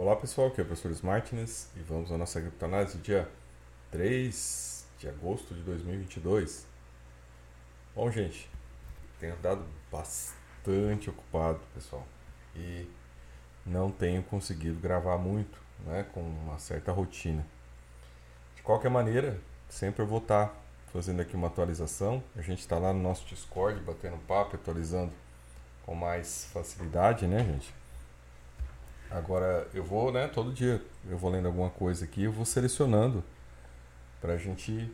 Olá pessoal, aqui é o professor Martins e vamos à nossa criptoanálise dia 3 de agosto de 2022. Bom, gente, tenho andado bastante ocupado, pessoal, e não tenho conseguido gravar muito, né, com uma certa rotina. De qualquer maneira, sempre eu vou estar fazendo aqui uma atualização. A gente está lá no nosso Discord batendo papo, atualizando com mais facilidade, né, gente? Agora eu vou, né, todo dia eu vou lendo alguma coisa aqui, eu vou selecionando para a gente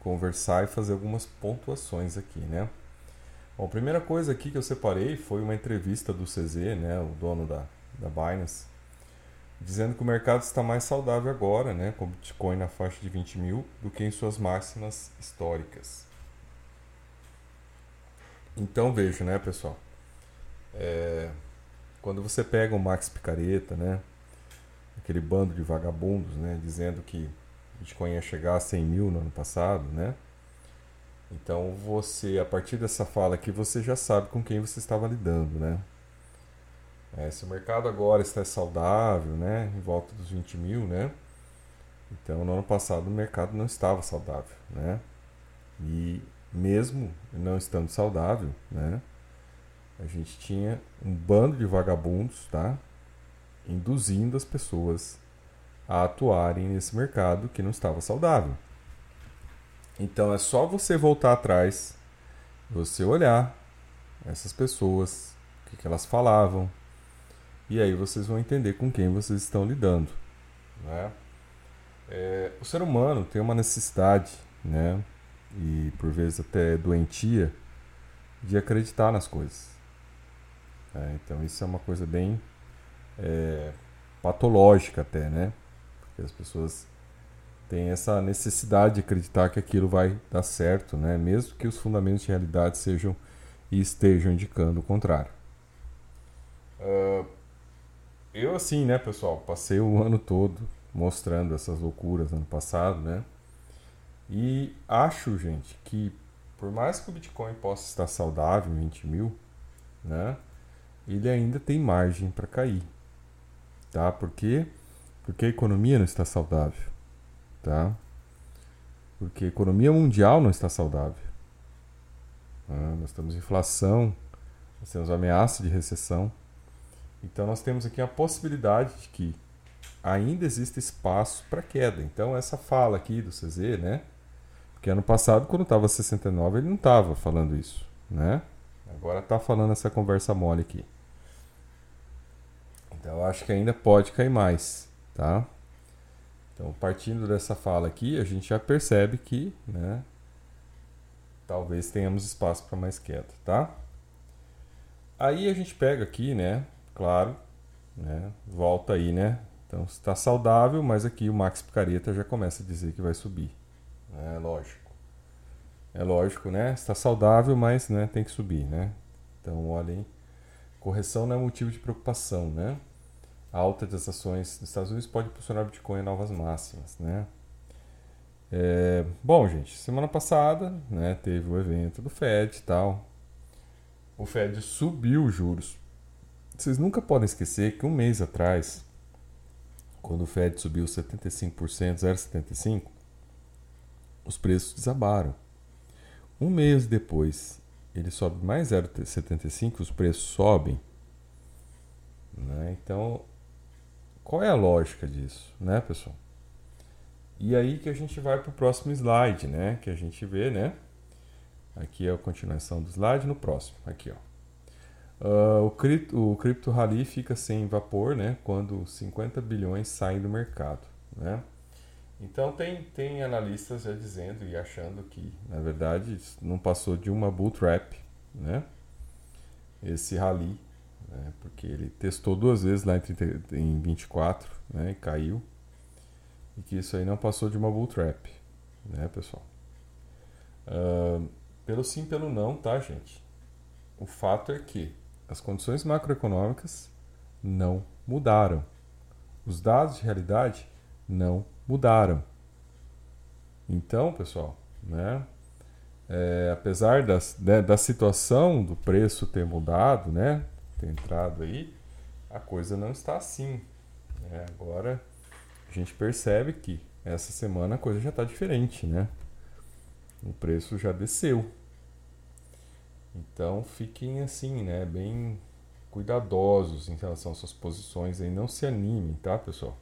conversar e fazer algumas pontuações aqui, né? Bom, a primeira coisa aqui que eu separei foi uma entrevista do CZ, né, o dono da, da Binance, dizendo que o mercado está mais saudável agora, né, com Bitcoin na faixa de 20 mil, do que em suas máximas históricas. Então veja, né, pessoal, é, quando você pega o Max Picareta, né? Aquele bando de vagabundos, né? Dizendo que Bitcoin ia chegar a 100 mil no ano passado, né? Então você, a partir dessa fala aqui, você já sabe com quem você estava lidando, né? É, se o mercado agora está saudável, né? Em volta dos 20 mil, né? Então no ano passado o mercado não estava saudável, né? E mesmo não estando saudável, né? A gente tinha um bando de vagabundos, tá? Induzindo as pessoas a atuarem nesse mercado que não estava saudável. Então é só você voltar atrás, você olhar essas pessoas, o que, que elas falavam, e aí vocês vão entender com quem vocês estão lidando. Né? É, o ser humano tem uma necessidade, né? e por vezes até doentia, de acreditar nas coisas. É, então isso é uma coisa bem é, patológica até, né? Porque as pessoas têm essa necessidade de acreditar que aquilo vai dar certo, né? Mesmo que os fundamentos de realidade sejam e estejam indicando o contrário. Uh, eu assim, né, pessoal, passei o ano todo mostrando essas loucuras ano passado, né? E acho, gente, que por mais que o Bitcoin possa estar saudável em 20 mil, né? Ele ainda tem margem para cair. Tá? Por quê? Porque a economia não está saudável. Tá? Porque a economia mundial não está saudável. Ah, nós temos inflação, nós temos ameaça de recessão. Então nós temos aqui a possibilidade de que ainda existe espaço para queda. Então essa fala aqui do CZ, né? Porque ano passado, quando estava 69, ele não estava falando isso, né? Agora está falando essa conversa mole aqui. Então eu acho que ainda pode cair mais, tá? Então, partindo dessa fala aqui, a gente já percebe que, né, talvez tenhamos espaço para mais queda, tá? Aí a gente pega aqui, né, claro, né, volta aí, né? Então está saudável, mas aqui o Max Picareta já começa a dizer que vai subir. É lógico. É lógico, né? Está saudável, mas né, tem que subir, né? Então, olhem, correção não é motivo de preocupação, né? A alta das ações dos Estados Unidos pode impulsionar o Bitcoin a novas máximas, né? É, bom, gente, semana passada, né, teve o evento do Fed e tal. O Fed subiu os juros. Vocês nunca podem esquecer que um mês atrás, quando o Fed subiu 75%, 0,75%, os preços desabaram. Um mês depois, ele sobe mais 0,75%, os preços sobem. Né? Então, qual é a lógica disso, né, pessoal? E aí que a gente vai para o próximo slide, né? Que a gente vê, né? Aqui é a continuação do slide no próximo. Aqui, ó. Uh, o, cripto, o Crypto Rally fica sem vapor, né? Quando 50 bilhões saem do mercado, né? Então tem, tem analistas já dizendo e achando que, na verdade, não passou de uma bull trap, né? Esse rally né? porque ele testou duas vezes lá em, 30, em 24 né? e caiu. E que isso aí não passou de uma bull trap, né, pessoal? Uh, pelo sim, pelo não, tá, gente? O fato é que as condições macroeconômicas não mudaram. Os dados de realidade não mudaram. Então, pessoal, né, é, apesar das, né, da situação do preço ter mudado, né, ter entrado aí, a coisa não está assim. É, agora a gente percebe que essa semana a coisa já está diferente, né? O preço já desceu. Então fiquem assim, né? Bem cuidadosos em relação às suas posições aí. Não se animem, tá, pessoal?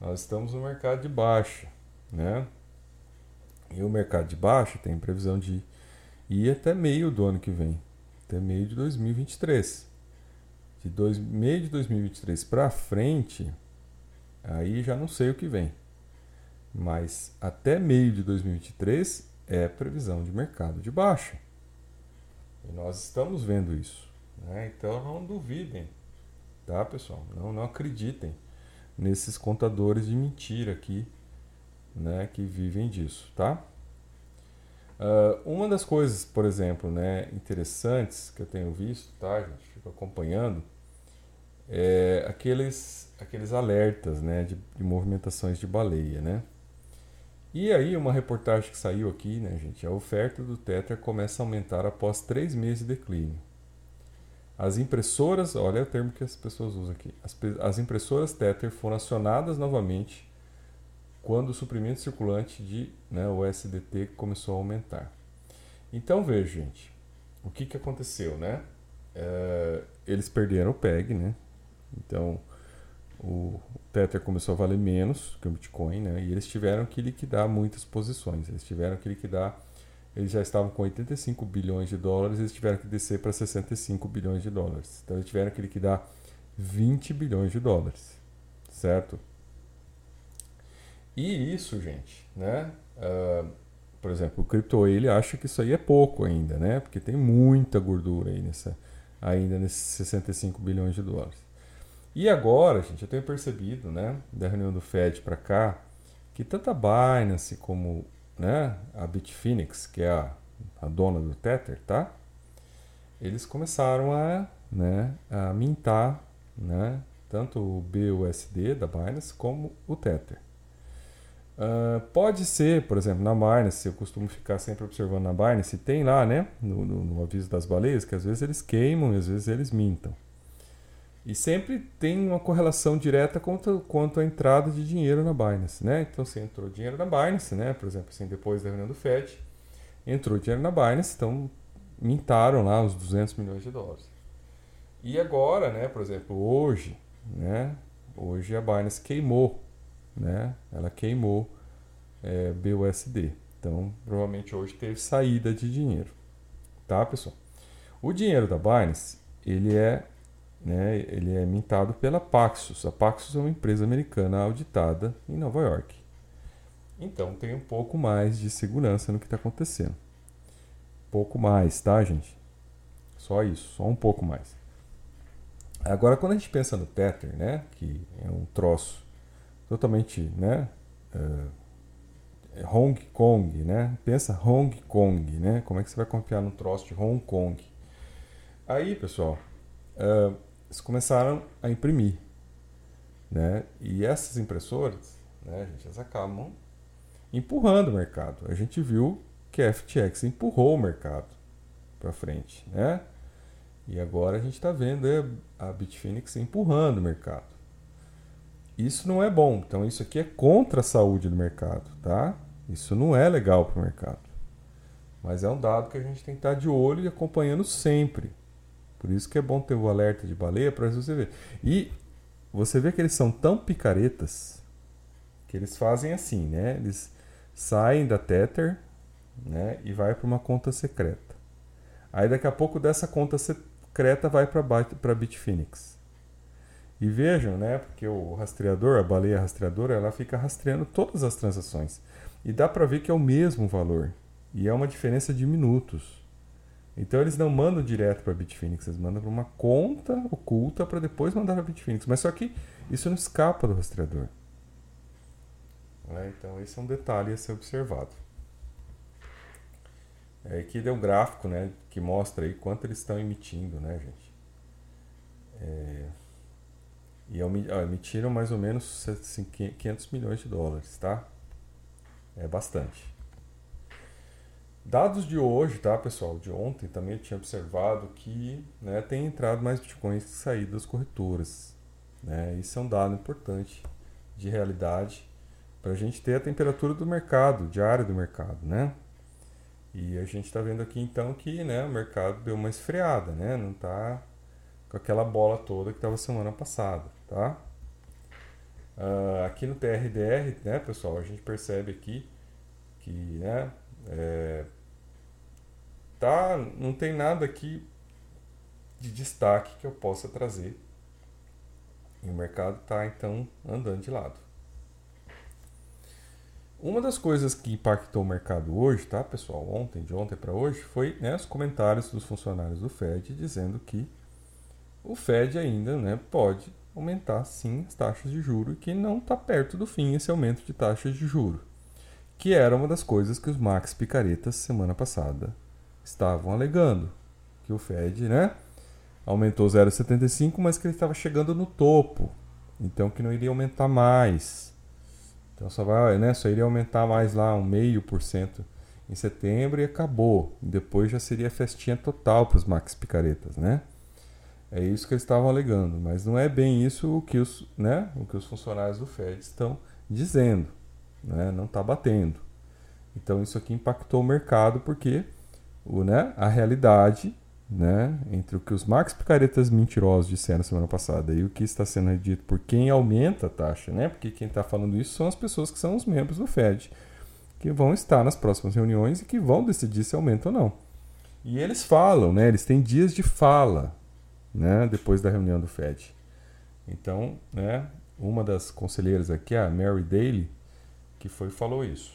Nós estamos no mercado de baixa, né? E o mercado de baixa tem previsão de ir até meio do ano que vem, até meio de 2023. De dois, meio de 2023 para frente, aí já não sei o que vem. Mas até meio de 2023 é previsão de mercado de baixa. E nós estamos vendo isso. Né? Então não duvidem, tá pessoal? Não, não acreditem nesses contadores de mentira aqui, né, que vivem disso, tá? Uh, uma das coisas, por exemplo, né, interessantes que eu tenho visto, tá, gente, fico acompanhando, é aqueles, aqueles alertas, né, de, de movimentações de baleia, né? E aí uma reportagem que saiu aqui, né, gente, a oferta do Tether começa a aumentar após três meses de declínio. As impressoras, olha o termo que as pessoas usam aqui. As, as impressoras Tether foram acionadas novamente quando o suprimento circulante de né, o SDT começou a aumentar. Então veja, gente, o que, que aconteceu, né? É, eles perderam o PEG, né? Então o Tether começou a valer menos que o Bitcoin, né? E eles tiveram que liquidar muitas posições. Eles tiveram que liquidar eles já estavam com 85 bilhões de dólares, eles tiveram que descer para 65 bilhões de dólares. Então eles tiveram que liquidar 20 bilhões de dólares, certo? E isso, gente, né? Uh, por exemplo, o Crypto ele acha que isso aí é pouco ainda, né? Porque tem muita gordura aí nessa, ainda nesses 65 bilhões de dólares. E agora, gente, eu tenho percebido, né, da reunião do Fed para cá, que tanto a Binance como né, a Bitfinex, que é a, a dona do Tether, tá? Eles começaram a, né, a mintar, né, tanto o BUSD da Binance como o Tether. Uh, pode ser, por exemplo, na Binance, eu costumo ficar sempre observando na Binance, tem lá, né, no, no, no aviso das baleias, que às vezes eles queimam e às vezes eles mintam. E sempre tem uma correlação direta quanto, quanto à entrada de dinheiro na Binance, né? Então, se entrou dinheiro na Binance, né? Por exemplo, assim, depois da reunião do FED, entrou dinheiro na Binance, então mintaram lá os 200 milhões de dólares. E agora, né, por exemplo, hoje, né? Hoje a Binance queimou, né? Ela queimou é, BUSD. Então, provavelmente hoje teve saída de dinheiro. Tá, pessoal? O dinheiro da Binance, ele é né, ele é mintado pela Paxos. A Paxos é uma empresa americana auditada em Nova York. Então tem um pouco mais de segurança no que está acontecendo. Pouco mais, tá, gente? Só isso, só um pouco mais. Agora, quando a gente pensa no Tether, né, que é um troço totalmente, né, uh, Hong Kong, né? Pensa Hong Kong, né? Como é que você vai confiar no troço de Hong Kong? Aí, pessoal, uh, eles começaram a imprimir. Né? E essas impressoras, né, gente, elas acabam empurrando o mercado. A gente viu que a FTX empurrou o mercado para frente, né? E agora a gente está vendo a Bitfinex empurrando o mercado. Isso não é bom. Então isso aqui é contra a saúde do mercado, tá? Isso não é legal para o mercado. Mas é um dado que a gente tem que estar de olho e acompanhando sempre. Por isso que é bom ter o alerta de baleia para você ver. E você vê que eles são tão picaretas que eles fazem assim, né? Eles saem da Tether, né, e vai para uma conta secreta. Aí daqui a pouco dessa conta secreta vai para Bitfinex. E vejam, né, porque o rastreador, a baleia rastreadora, ela fica rastreando todas as transações. E dá para ver que é o mesmo valor. E é uma diferença de minutos. Então eles não mandam direto para Bitfinex, eles mandam para uma conta oculta para depois mandar para Bitfinex. Mas só que isso não escapa do rastreador. É, então esse é um detalhe a ser observado. É, aqui deu um gráfico né, que mostra aí quanto eles estão emitindo, né, gente? É, e emitiram mais ou menos 500 milhões de dólares, tá? É bastante. Dados de hoje, tá, pessoal? De ontem também eu tinha observado que né, tem entrado mais bitcoins que saído das corretoras. Né? Isso é um dado importante de realidade para a gente ter a temperatura do mercado, diária do mercado, né? E a gente está vendo aqui então que né, o mercado deu uma esfriada, né? Não está com aquela bola toda que estava semana passada, tá? Uh, aqui no TRDR, né, pessoal, a gente percebe aqui que, né, é, tá, não tem nada aqui de destaque que eu possa trazer. E o mercado está então andando de lado. Uma das coisas que impactou o mercado hoje, tá, pessoal, ontem, de ontem para hoje, foi né, os comentários dos funcionários do Fed dizendo que o Fed ainda né, pode aumentar sim as taxas de juro e que não está perto do fim esse aumento de taxas de juro, que era uma das coisas que os Max Picaretas semana passada estavam alegando, que o Fed, né, aumentou 0,75, mas que ele estava chegando no topo, então que não iria aumentar mais. Então só vai, né, só iria aumentar mais lá um meio por cento em setembro e acabou. Depois já seria festinha total para os Max Picaretas, né? É isso que eles estavam alegando, mas não é bem isso o que os, né, o que os funcionários do Fed estão dizendo, né? Não está batendo. Então isso aqui impactou o mercado porque o, né, a realidade né, entre o que os Max Picaretas mentirosos disseram semana passada e o que está sendo dito por quem aumenta a taxa, né? Porque quem está falando isso são as pessoas que são os membros do Fed, que vão estar nas próximas reuniões e que vão decidir se aumenta ou não. E eles falam, né? Eles têm dias de fala, né? Depois da reunião do Fed. Então, né? Uma das conselheiras aqui, a Mary Daly, que foi falou isso.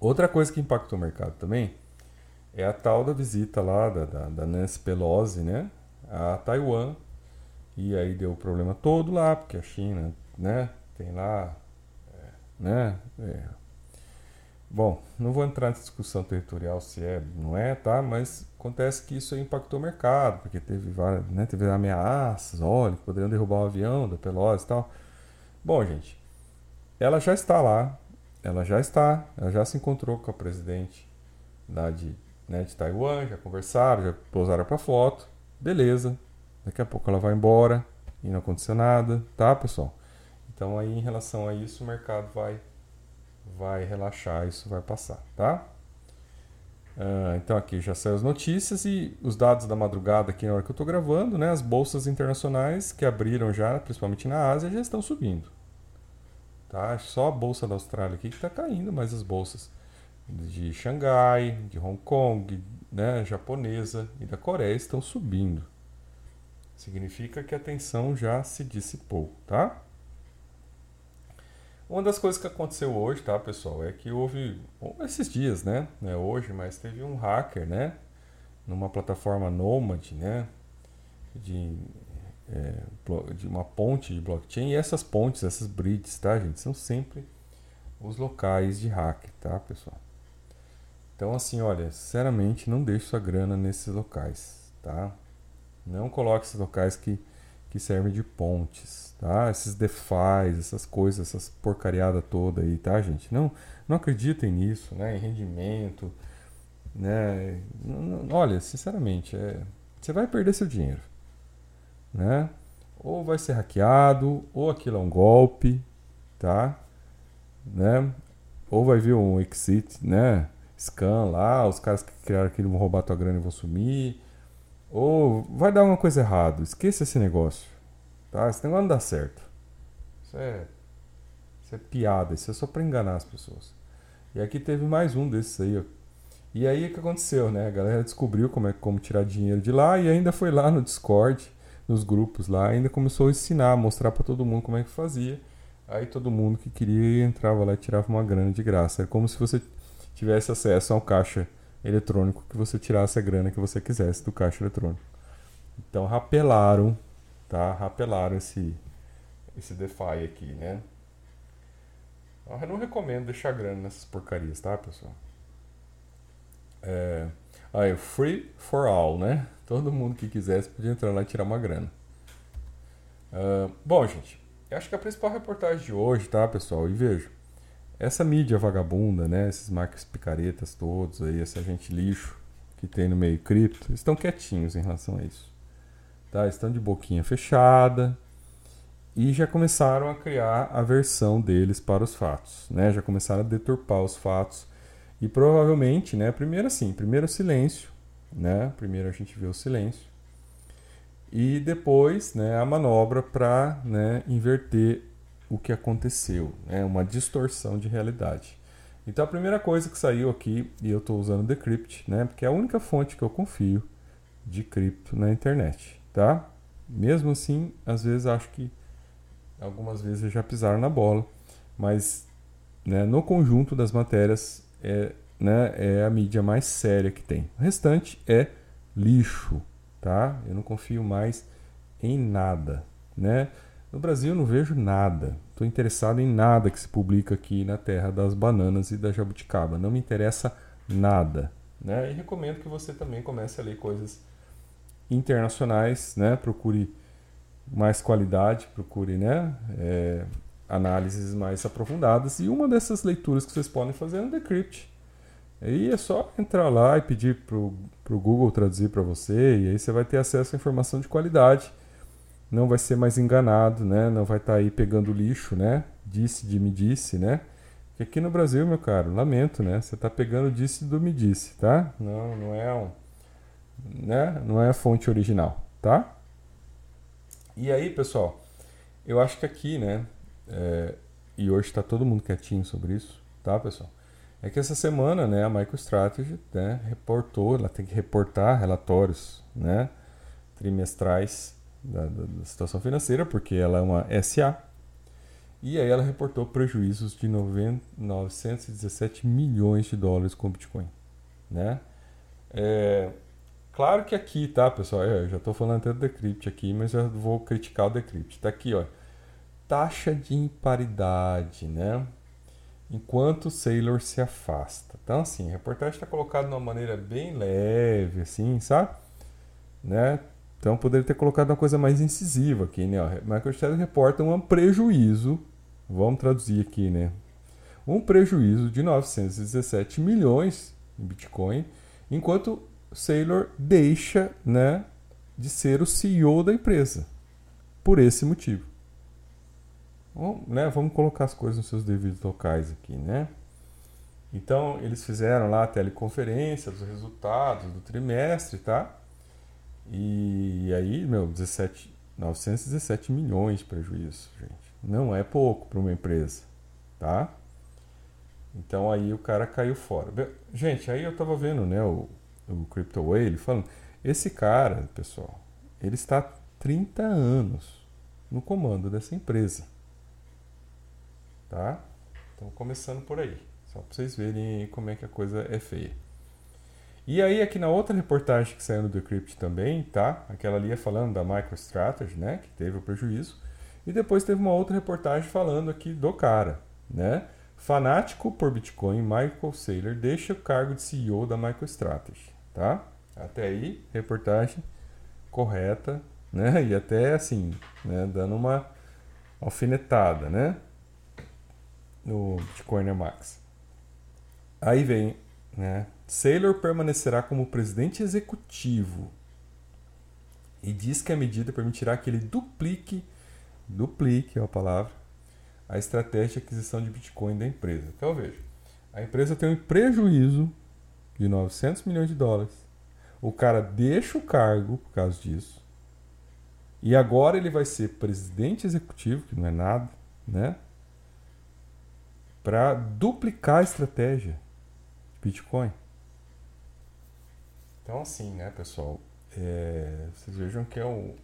Outra coisa que impactou o mercado também é a tal da visita lá da, da, da Nancy Pelosi, né, a Taiwan. E aí deu o problema todo lá, porque a China, né, tem lá, é, né, é. Bom, não vou entrar nessa discussão territorial se é, não é, tá? Mas acontece que isso impactou o mercado, porque teve várias, né, teve ameaças, olha, poderiam derrubar o avião da Pelosi e tal. Bom, gente, ela já está lá, ela já está, ela já se encontrou com a presidente lá de né, de Taiwan, já conversaram, já pousaram para foto, beleza. Daqui a pouco ela vai embora e não aconteceu nada, tá, pessoal? Então aí em relação a isso o mercado vai vai relaxar, isso vai passar, tá? Uh, então aqui já saiu as notícias e os dados da madrugada aqui na hora que eu estou gravando, né? As bolsas internacionais que abriram já, principalmente na Ásia, já estão subindo. Tá? Só a bolsa da Austrália aqui que está caindo, mas as bolsas de Xangai, de Hong Kong, né, japonesa e da Coreia estão subindo. Significa que a tensão já se dissipou, tá? Uma das coisas que aconteceu hoje, tá, pessoal, é que houve esses dias, né, né hoje, mas teve um hacker, né, numa plataforma Nomad, né, de, é, de uma ponte de blockchain. E essas pontes, essas bridges, tá, gente, são sempre os locais de hacker, tá, pessoal? Então, assim, olha, sinceramente, não deixe sua grana nesses locais, tá? Não coloque esses locais que, que servem de pontes, tá? Esses defis, essas coisas, essas porcariada toda aí, tá, gente? Não, não acreditem nisso, né? Em rendimento, né? Não, não, olha, sinceramente, é, você vai perder seu dinheiro, né? Ou vai ser hackeado, ou aquilo é um golpe, tá? Né? Ou vai vir um exit, né? Scan lá, os caras que criaram aquilo vão roubar tua grana e vão sumir. Ou vai dar alguma coisa errada. Esqueça esse negócio. Tá? Esse negócio não dá certo. Isso é, isso é piada, isso é só para enganar as pessoas. E aqui teve mais um desses aí, ó. E aí o que aconteceu, né? A galera descobriu como é como tirar dinheiro de lá e ainda foi lá no Discord, nos grupos lá, ainda começou a ensinar, mostrar para todo mundo como é que fazia. Aí todo mundo que queria entrava lá e tirava uma grana de graça. É como se você tivesse acesso ao caixa eletrônico que você tirasse a grana que você quisesse do caixa eletrônico. Então rapelaram, tá? Rapelaram esse esse DeFi aqui, né? Eu não recomendo deixar grana nessas porcarias, tá, pessoal? É, aí, free for all, né? Todo mundo que quisesse podia entrar lá e tirar uma grana. Uh, bom, gente, acho que a principal reportagem de hoje, tá, pessoal? E vejo, essa mídia vagabunda, né, esses marcas picaretas todos aí, essa gente lixo que tem no meio cripto, estão quietinhos em relação a isso. Tá? Estão de boquinha fechada, e já começaram a criar a versão deles para os fatos, né? Já começaram a deturpar os fatos e provavelmente, né? Primeiro assim, primeiro silêncio, né? Primeiro a gente vê o silêncio e depois, né? A manobra para, né? Inverter o que aconteceu, né? Uma distorção de realidade. Então a primeira coisa que saiu aqui e eu estou usando Decrypt, né? Porque é a única fonte que eu confio de cripto na internet, tá? Mesmo assim, às vezes acho que algumas vezes já pisaram na bola, mas né, no conjunto das matérias é, né, é a mídia mais séria que tem. O restante é lixo, tá? Eu não confio mais em nada, né? No Brasil eu não vejo nada. Estou interessado em nada que se publica aqui na terra das bananas e da jabuticaba. Não me interessa nada, né? E recomendo que você também comece a ler coisas internacionais, né? Procure mais qualidade, procure, né? É, análises mais aprofundadas. E uma dessas leituras que vocês podem fazer é no Decrypt. Aí é só entrar lá e pedir para o Google traduzir para você, e aí você vai ter acesso a informação de qualidade. Não vai ser mais enganado, né? Não vai estar tá aí pegando lixo, né? Disse de me disse, né? Porque aqui no Brasil, meu caro, lamento, né? Você está pegando disse do me disse, tá? Não, não é um né? Não é a fonte original, tá? E aí, pessoal, eu acho que aqui, né? É, e hoje está todo mundo quietinho sobre isso, tá, pessoal? É que essa semana, né, a MicroStrategy, né, reportou, ela tem que reportar relatórios, né, trimestrais da, da, situação financeira, porque ela é uma SA. E aí ela reportou prejuízos de 917 milhões de dólares com Bitcoin, né? É, Claro que aqui, tá, pessoal? É, eu já estou falando até do Decrypt aqui, mas eu vou criticar o Decrypt. Tá aqui, ó. Taxa de imparidade, né? Enquanto o Sailor se afasta. Então, assim, a reportagem está colocada de uma maneira bem leve, assim, sabe? Né? Então, poderia ter colocado uma coisa mais incisiva aqui, né? O MicroStrategy reporta um prejuízo, vamos traduzir aqui, né? Um prejuízo de 917 milhões em Bitcoin, enquanto Saylor deixa né, de ser o CEO da empresa por esse motivo. Bom, né, vamos colocar as coisas nos seus devidos locais aqui, né? Então, eles fizeram lá a teleconferência dos resultados do trimestre, tá? E aí, meu, 17, 917 milhões de prejuízo, gente. Não é pouco para uma empresa, tá? Então aí o cara caiu fora. Gente, aí eu tava vendo, né, o, o Crypto Whale, falando: esse cara, pessoal, ele está há 30 anos no comando dessa empresa. Tá? Então, começando por aí, só para vocês verem como é que a coisa é feia. E aí, aqui na outra reportagem que saiu no Decrypt também, tá? Aquela ali é falando da MicroStrategy, né? Que teve o prejuízo. E depois teve uma outra reportagem falando aqui do cara, né? Fanático por Bitcoin, Michael Saylor deixa o cargo de CEO da MicroStrategy tá? Até aí, reportagem correta, né? E até assim, né? dando uma alfinetada, né? No Bitcoin Max. Aí vem, né? Saylor permanecerá como presidente executivo e diz que a medida permitirá que ele duplique, duplique é a palavra, a estratégia de aquisição de Bitcoin da empresa. Então veja, a empresa tem um prejuízo de 900 milhões de dólares. O cara deixa o cargo por causa disso. E agora ele vai ser presidente executivo, que não é nada, né? Para duplicar a estratégia de Bitcoin. Então, assim, né, pessoal? É, vocês vejam que é o,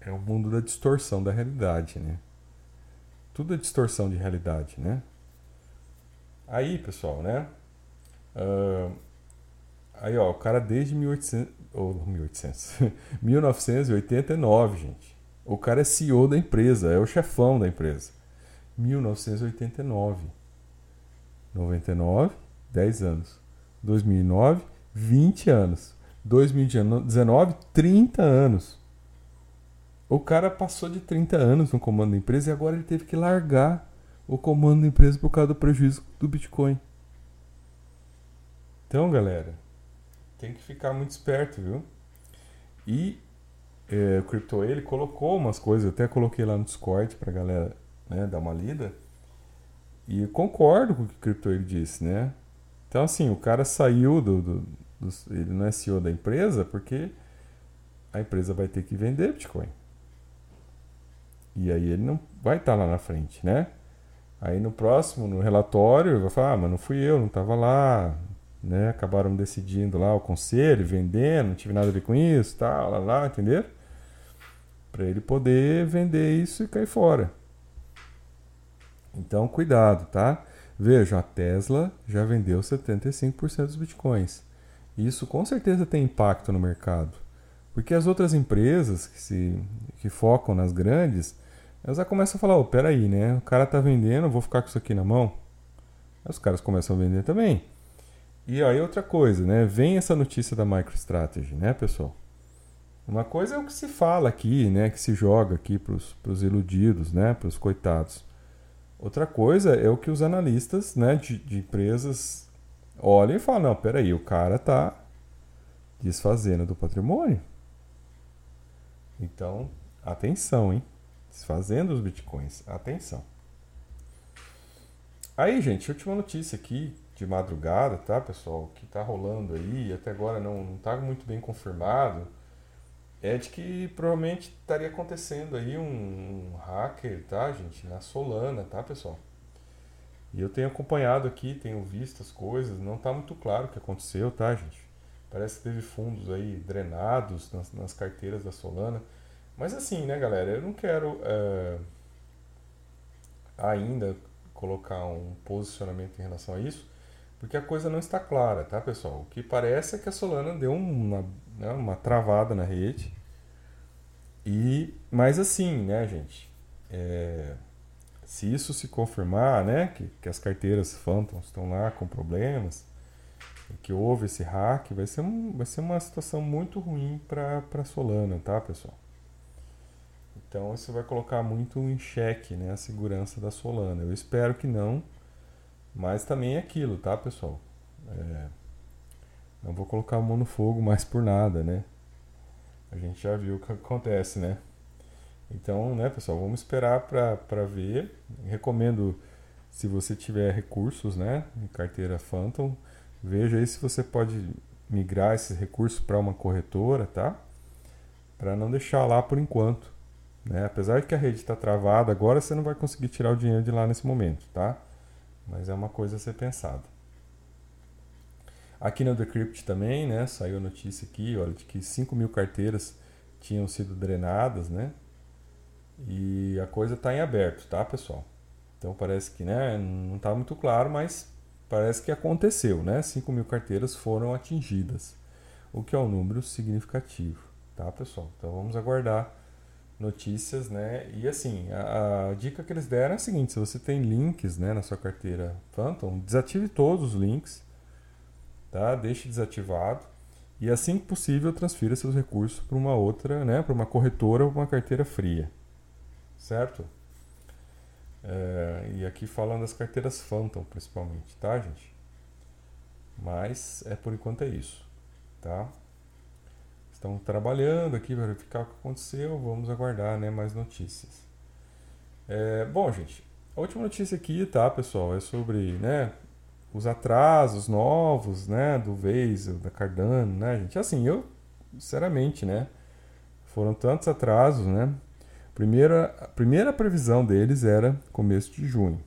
é o mundo da distorção da realidade, né? Tudo é distorção de realidade, né? Aí, pessoal, né? Uh, aí, ó, o cara desde 1800, ou 1800, 1989, gente. O cara é CEO da empresa, é o chefão da empresa. 1989. 99, 10 anos. 2009, 20 anos. 2019, 30 anos. O cara passou de 30 anos no comando da empresa e agora ele teve que largar o comando da empresa por causa do prejuízo do Bitcoin. Então, galera, tem que ficar muito esperto, viu? E é, o Crypto ele colocou umas coisas, eu até coloquei lá no Discord pra galera né, dar uma lida. E concordo com o que o Crypto ele disse, né? Então, assim, o cara saiu do, do, do, Ele não é CEO da empresa porque a empresa vai ter que vender Bitcoin. E aí ele não vai estar lá na frente, né? Aí no próximo, no relatório, vai falar, ah, mas não fui eu, não estava lá, né? Acabaram decidindo lá o conselho, vendendo, não tive nada a ver com isso, tal, lá, lá, entendeu? Para ele poder vender isso e cair fora. Então, cuidado, tá? Vejam, a Tesla já vendeu 75% dos bitcoins. Isso com certeza tem impacto no mercado. Porque as outras empresas que, se, que focam nas grandes, elas já começam a falar, oh, peraí, né? O cara tá vendendo, vou ficar com isso aqui na mão. Aí os caras começam a vender também. E aí outra coisa, né? Vem essa notícia da MicroStrategy, né, pessoal? Uma coisa é o que se fala aqui, né? Que se joga aqui para os iludidos, né? Para os coitados. Outra coisa é o que os analistas né, de, de empresas olham e falam, não, peraí, o cara tá desfazendo do patrimônio. Então, atenção, hein? Desfazendo os bitcoins. Atenção. Aí, gente, última notícia aqui de madrugada, tá, pessoal? Que tá rolando aí, até agora não, não tá muito bem confirmado. É de que provavelmente estaria acontecendo aí um, um hacker, tá, gente? Na Solana, tá, pessoal? E eu tenho acompanhado aqui, tenho visto as coisas, não tá muito claro o que aconteceu, tá, gente? Parece que teve fundos aí drenados nas, nas carteiras da Solana. Mas assim, né, galera, eu não quero é, ainda colocar um posicionamento em relação a isso, porque a coisa não está clara, tá, pessoal? O que parece é que a Solana deu uma, né, uma travada na rede. E, mas assim, né, gente, é, se isso se confirmar, né, que, que as carteiras Phantom estão lá com problemas, que houve esse hack, vai ser, um, vai ser uma situação muito ruim para a Solana, tá, pessoal? Então isso vai colocar muito em xeque né, a segurança da Solana. Eu espero que não, mas também é aquilo, tá pessoal? É, não vou colocar a mão no fogo mais por nada, né? A gente já viu o que acontece, né? Então, né, pessoal, vamos esperar para ver. Recomendo, se você tiver recursos, né, em carteira Phantom, veja aí se você pode migrar esses recursos para uma corretora, tá? Para não deixar lá por enquanto. Né? Apesar de que a rede está travada, agora você não vai conseguir tirar o dinheiro de lá nesse momento, tá? Mas é uma coisa a ser pensada. Aqui no Decrypt também, né? Saiu a notícia aqui, olha, de que 5 mil carteiras tinham sido drenadas, né? E a coisa está em aberto, tá, pessoal? Então parece que, né? Não está muito claro, mas parece que aconteceu, né? 5 mil carteiras foram atingidas, o que é um número significativo, tá, pessoal? Então vamos aguardar notícias, né? E assim, a, a, dica que eles deram é a seguinte: se você tem links, né, na sua carteira Phantom, desative todos os links, tá? Deixe desativado e assim que possível transfira seus recursos para uma outra, né, para uma corretora ou uma carteira fria, certo? É, e aqui falando das carteiras Phantom, principalmente, tá, gente? Mas é por enquanto é isso, tá? Estão trabalhando aqui para verificar o que aconteceu. Vamos aguardar né, mais notícias. É, bom, gente, a última notícia aqui, tá, pessoal, é sobre né, os atrasos novos né, do Vase, da Cardano, né, gente? Assim, eu, sinceramente, né, foram tantos atrasos, né? Primeira, a primeira previsão deles era começo de junho.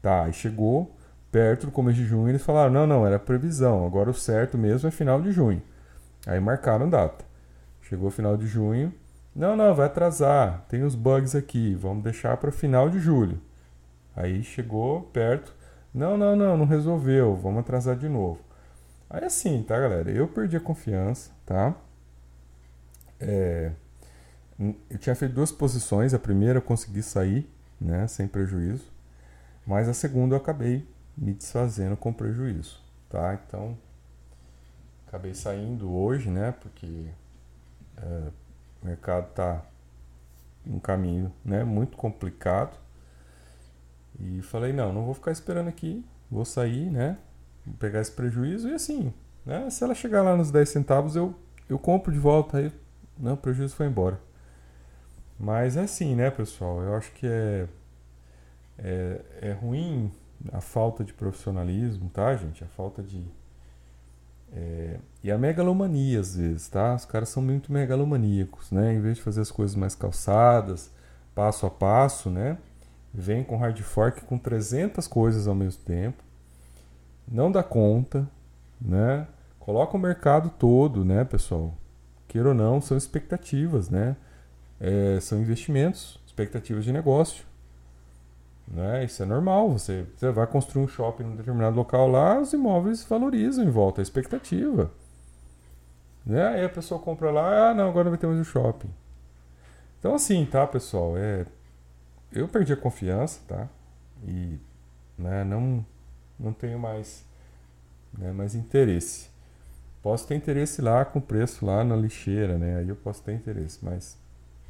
Tá, e chegou perto do começo de junho eles falaram: não, não, era previsão, agora o certo mesmo é final de junho. Aí marcaram data. Chegou final de junho. Não, não, vai atrasar. Tem os bugs aqui. Vamos deixar para final de julho. Aí chegou perto. Não, não, não, não resolveu. Vamos atrasar de novo. Aí assim, tá, galera? Eu perdi a confiança, tá? É, eu tinha feito duas posições. A primeira eu consegui sair, né, sem prejuízo. Mas a segunda eu acabei me desfazendo com prejuízo, tá? Então, acabei saindo hoje, né, porque é, o mercado está um caminho né, muito complicado. E falei, não, não vou ficar esperando aqui, vou sair, né? Vou pegar esse prejuízo e assim, né? Se ela chegar lá nos 10 centavos, eu, eu compro de volta, aí não, o prejuízo foi embora. Mas é assim, né, pessoal? Eu acho que é, é, é ruim a falta de profissionalismo, tá, gente? A falta de. É, e a megalomania, às vezes, tá? Os caras são muito megalomaníacos, né? Em vez de fazer as coisas mais calçadas, passo a passo, né? Vem com hard fork com 300 coisas ao mesmo tempo. Não dá conta, né? Coloca o mercado todo, né, pessoal? Queira ou não, são expectativas, né? É, são investimentos, expectativas de negócio. Né? Isso é normal. Você, você vai construir um shopping em um determinado local lá, os imóveis valorizam em volta, a expectativa. Né? Aí a pessoa compra lá, ah, não, agora não vai ter mais um shopping. Então, assim, tá, pessoal? É, eu perdi a confiança, tá? E né, não, não tenho mais, né, mais interesse. Posso ter interesse lá com o preço lá na lixeira, né? Aí eu posso ter interesse, mas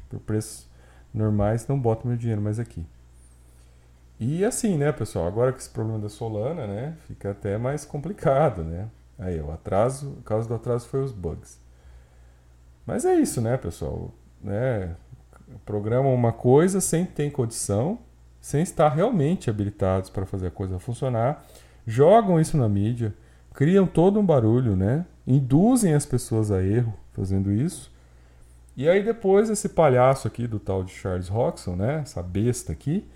por preços normais não boto meu dinheiro mais aqui. E assim, né, pessoal, agora com esse problema da Solana, né, fica até mais complicado, né? Aí, o atraso, a causa do atraso foi os bugs. Mas é isso, né, pessoal? Né? Programam uma coisa sem ter condição, sem estar realmente habilitados para fazer a coisa funcionar, jogam isso na mídia, criam todo um barulho, né? Induzem as pessoas a erro fazendo isso. E aí depois esse palhaço aqui do tal de Charles Roxon, né? Essa besta aqui,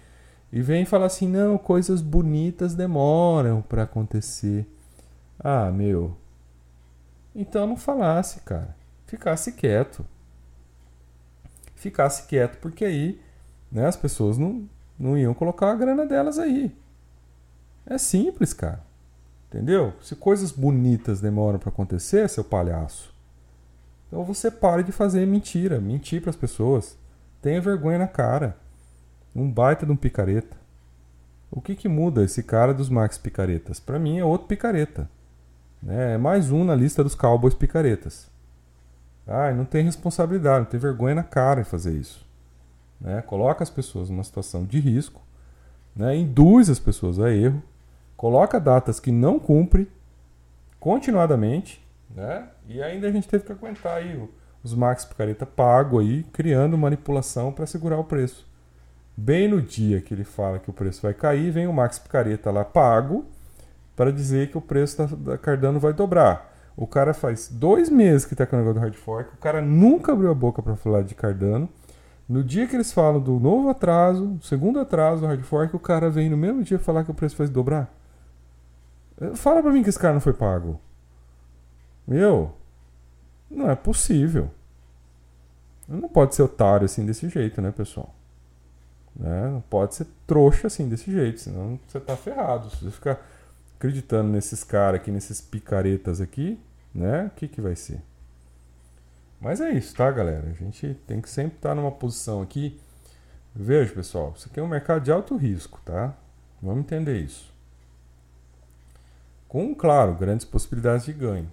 e vem falar assim: "Não, coisas bonitas demoram para acontecer". Ah, meu. Então não falasse, cara. Ficasse quieto. Ficasse quieto porque aí, né, as pessoas não não iam colocar a grana delas aí. É simples, cara. Entendeu? Se coisas bonitas demoram para acontecer, seu palhaço, então você pare de fazer mentira, mentir para as pessoas. Tenha vergonha na cara. Um baita de um picareta. O que, que muda esse cara dos Max Picaretas? Para mim é outro picareta. Né? É mais um na lista dos Cowboys Picaretas. Ah, não tem responsabilidade, não tem vergonha na cara em fazer isso. Né? Coloca as pessoas numa situação de risco, né? induz as pessoas a erro, coloca datas que não cumpre continuadamente, né? e ainda a gente teve que aguentar aí os Max Picareta pago aí, criando manipulação para segurar o preço. Bem no dia que ele fala que o preço vai cair, vem o Max Picareta lá pago para dizer que o preço da, da Cardano vai dobrar. O cara faz dois meses que está com o negócio do hard fork, o cara nunca abriu a boca para falar de Cardano. No dia que eles falam do novo atraso, segundo atraso do hard fork, o cara vem no mesmo dia falar que o preço vai dobrar. Eh, fala para mim que esse cara não foi pago. Meu, não é possível. Não pode ser otário assim desse jeito, né, pessoal? Né? Não pode ser trouxa assim desse jeito, senão você tá ferrado. Se você ficar acreditando nesses caras aqui, nesses picaretas aqui, né? O que, que vai ser? Mas é isso, tá, galera? A gente tem que sempre estar tá numa posição aqui. Veja, pessoal, isso aqui é um mercado de alto risco, tá? Vamos entender isso. Com, claro, grandes possibilidades de ganho.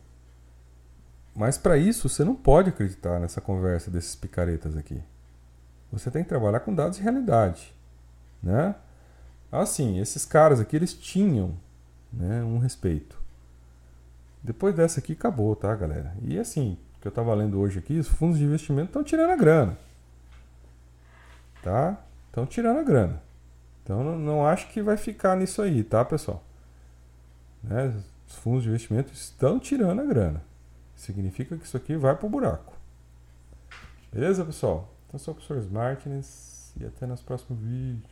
Mas para isso, você não pode acreditar nessa conversa desses picaretas aqui. Você tem que trabalhar com dados de realidade, né? Assim, esses caras aqui, eles tinham né, um respeito. Depois dessa aqui, acabou, tá, galera? E assim, que eu estava lendo hoje aqui, os fundos de investimento estão tirando a grana. Tá? Estão tirando a grana. Então não, não, acho que vai ficar nisso aí, tá, pessoal? Né? Os fundos de investimento estão tirando a grana. Significa que isso aqui vai pro buraco. Beleza, pessoal? Então sou o professor Martins e até nos próximos vídeos.